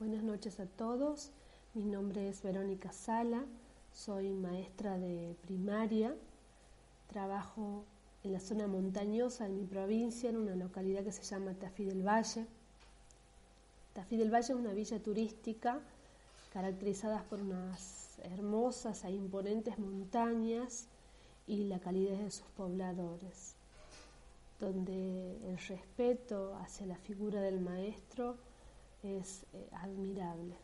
Buenas noches a todos. Mi nombre es Verónica Sala, soy maestra de primaria. Trabajo en la zona montañosa de mi provincia, en una localidad que se llama Tafí del Valle. Tafí del Valle es una villa turística caracterizada por unas hermosas e imponentes montañas y la calidez de sus pobladores, donde el respeto hacia la figura del maestro es eh, admirable.